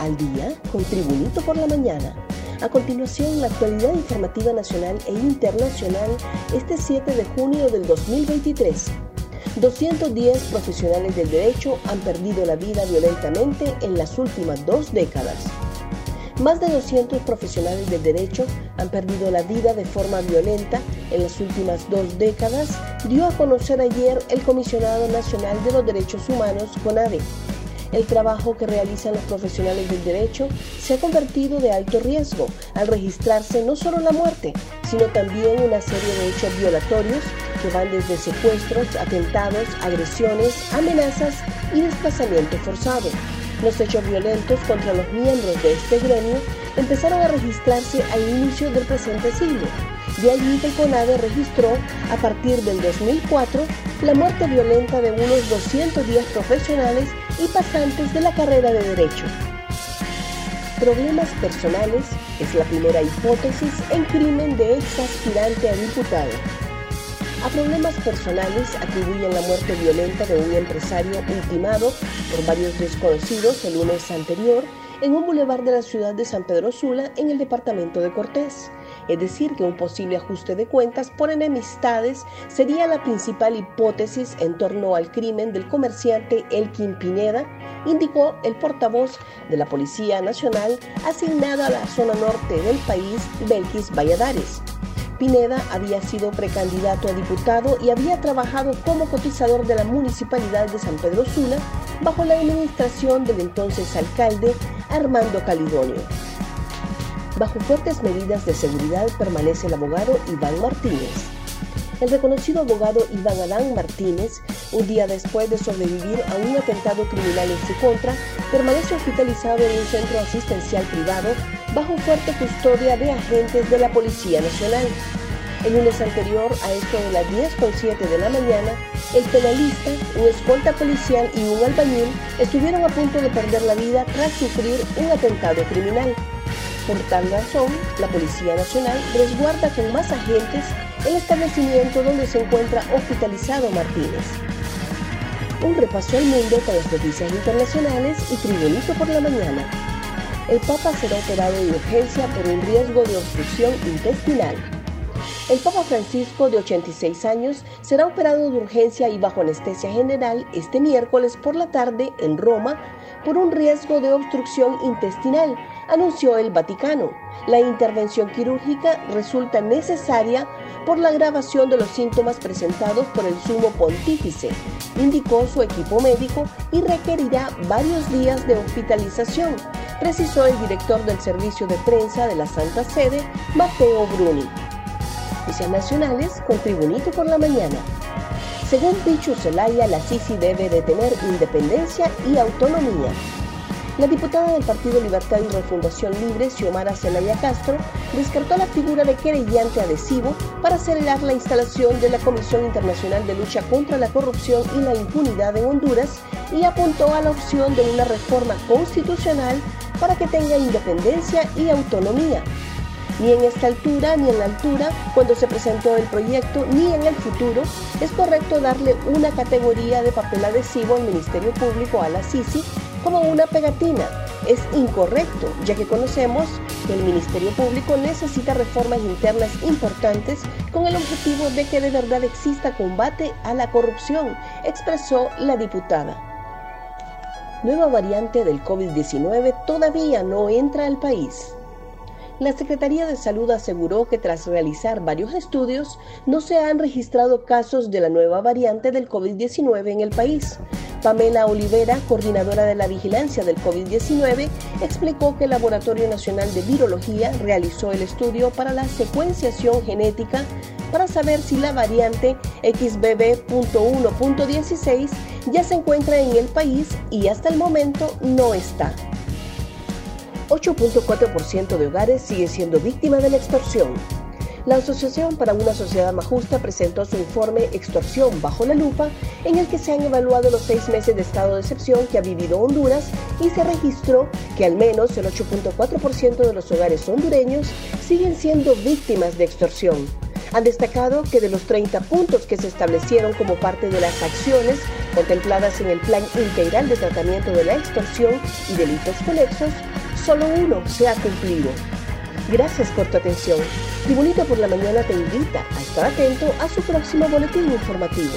al día con Tribunito por la mañana. A continuación, la actualidad informativa nacional e internacional este 7 de junio del 2023. 210 profesionales del derecho han perdido la vida violentamente en las últimas dos décadas. Más de 200 profesionales del derecho han perdido la vida de forma violenta en las últimas dos décadas, dio a conocer ayer el Comisionado Nacional de los Derechos Humanos, CONADE. El trabajo que realizan los profesionales del derecho se ha convertido de alto riesgo al registrarse no solo la muerte, sino también una serie de hechos violatorios que van desde secuestros, atentados, agresiones, amenazas y desplazamiento forzado. Los hechos violentos contra los miembros de este gremio empezaron a registrarse al inicio del presente siglo. De allí que el CONADE registró, a partir del 2004, la muerte violenta de unos 210 profesionales y pasantes de la carrera de Derecho. Problemas personales es la primera hipótesis en crimen de ex aspirante a diputado. A problemas personales atribuyen la muerte violenta de un empresario ultimado por varios desconocidos el lunes anterior en un bulevar de la ciudad de San Pedro Sula en el departamento de Cortés. Es decir, que un posible ajuste de cuentas por enemistades sería la principal hipótesis en torno al crimen del comerciante Elkin Pineda, indicó el portavoz de la Policía Nacional asignada a la zona norte del país, Belkis Valladares. Pineda había sido precandidato a diputado y había trabajado como cotizador de la Municipalidad de San Pedro Sula bajo la administración del entonces alcalde Armando Calidonio. Bajo fuertes medidas de seguridad permanece el abogado Iván Martínez. El reconocido abogado Iván Adán Martínez, un día después de sobrevivir a un atentado criminal en su contra, permanece hospitalizado en un centro asistencial privado bajo fuerte custodia de agentes de la Policía Nacional. El lunes anterior, a esto de las 10.07 de la mañana, el penalista, un escolta policial y un albañil estuvieron a punto de perder la vida tras sufrir un atentado criminal. Por tal razón, la Policía Nacional resguarda con más agentes el establecimiento donde se encuentra hospitalizado Martínez. Un repaso al mundo con las noticias internacionales y Tribunito por la mañana. El Papa será operado de urgencia por un riesgo de obstrucción intestinal. El Papa Francisco, de 86 años, será operado de urgencia y bajo anestesia general este miércoles por la tarde en Roma por un riesgo de obstrucción intestinal, anunció el Vaticano. La intervención quirúrgica resulta necesaria por la agravación de los síntomas presentados por el sumo pontífice, indicó su equipo médico y requerirá varios días de hospitalización, precisó el director del servicio de prensa de la Santa Sede, Mateo Bruni. Noticias nacionales con Tribunito por la mañana. Según Pichu Zelaya, la Sisi debe de tener independencia y autonomía. La diputada del Partido Libertad y Refundación Libre, Xiomara Zelaya Castro, descartó la figura de querellante adhesivo para acelerar la instalación de la Comisión Internacional de Lucha contra la Corrupción y la Impunidad en Honduras y apuntó a la opción de una reforma constitucional para que tenga independencia y autonomía. Ni en esta altura ni en la altura, cuando se presentó el proyecto, ni en el futuro, es correcto darle una categoría de papel adhesivo al Ministerio Público a la CICI como una pegatina. Es incorrecto, ya que conocemos que el Ministerio Público necesita reformas internas importantes con el objetivo de que de verdad exista combate a la corrupción, expresó la diputada. Nueva variante del COVID-19 todavía no entra al país. La Secretaría de Salud aseguró que tras realizar varios estudios no se han registrado casos de la nueva variante del COVID-19 en el país. Pamela Olivera, coordinadora de la vigilancia del COVID-19, explicó que el Laboratorio Nacional de Virología realizó el estudio para la secuenciación genética para saber si la variante XBB.1.16 ya se encuentra en el país y hasta el momento no está. 8.4% de hogares sigue siendo víctima de la extorsión. La Asociación para una Sociedad Más Justa presentó su informe Extorsión bajo la lupa, en el que se han evaluado los seis meses de estado de excepción que ha vivido Honduras y se registró que al menos el 8.4% de los hogares hondureños siguen siendo víctimas de extorsión. Han destacado que de los 30 puntos que se establecieron como parte de las acciones contempladas en el Plan Integral de Tratamiento de la Extorsión y Delitos Conexos, solo uno se ha cumplido. Gracias por tu atención. Tribunito por la Mañana te invita a estar atento a su próximo boletín informativo.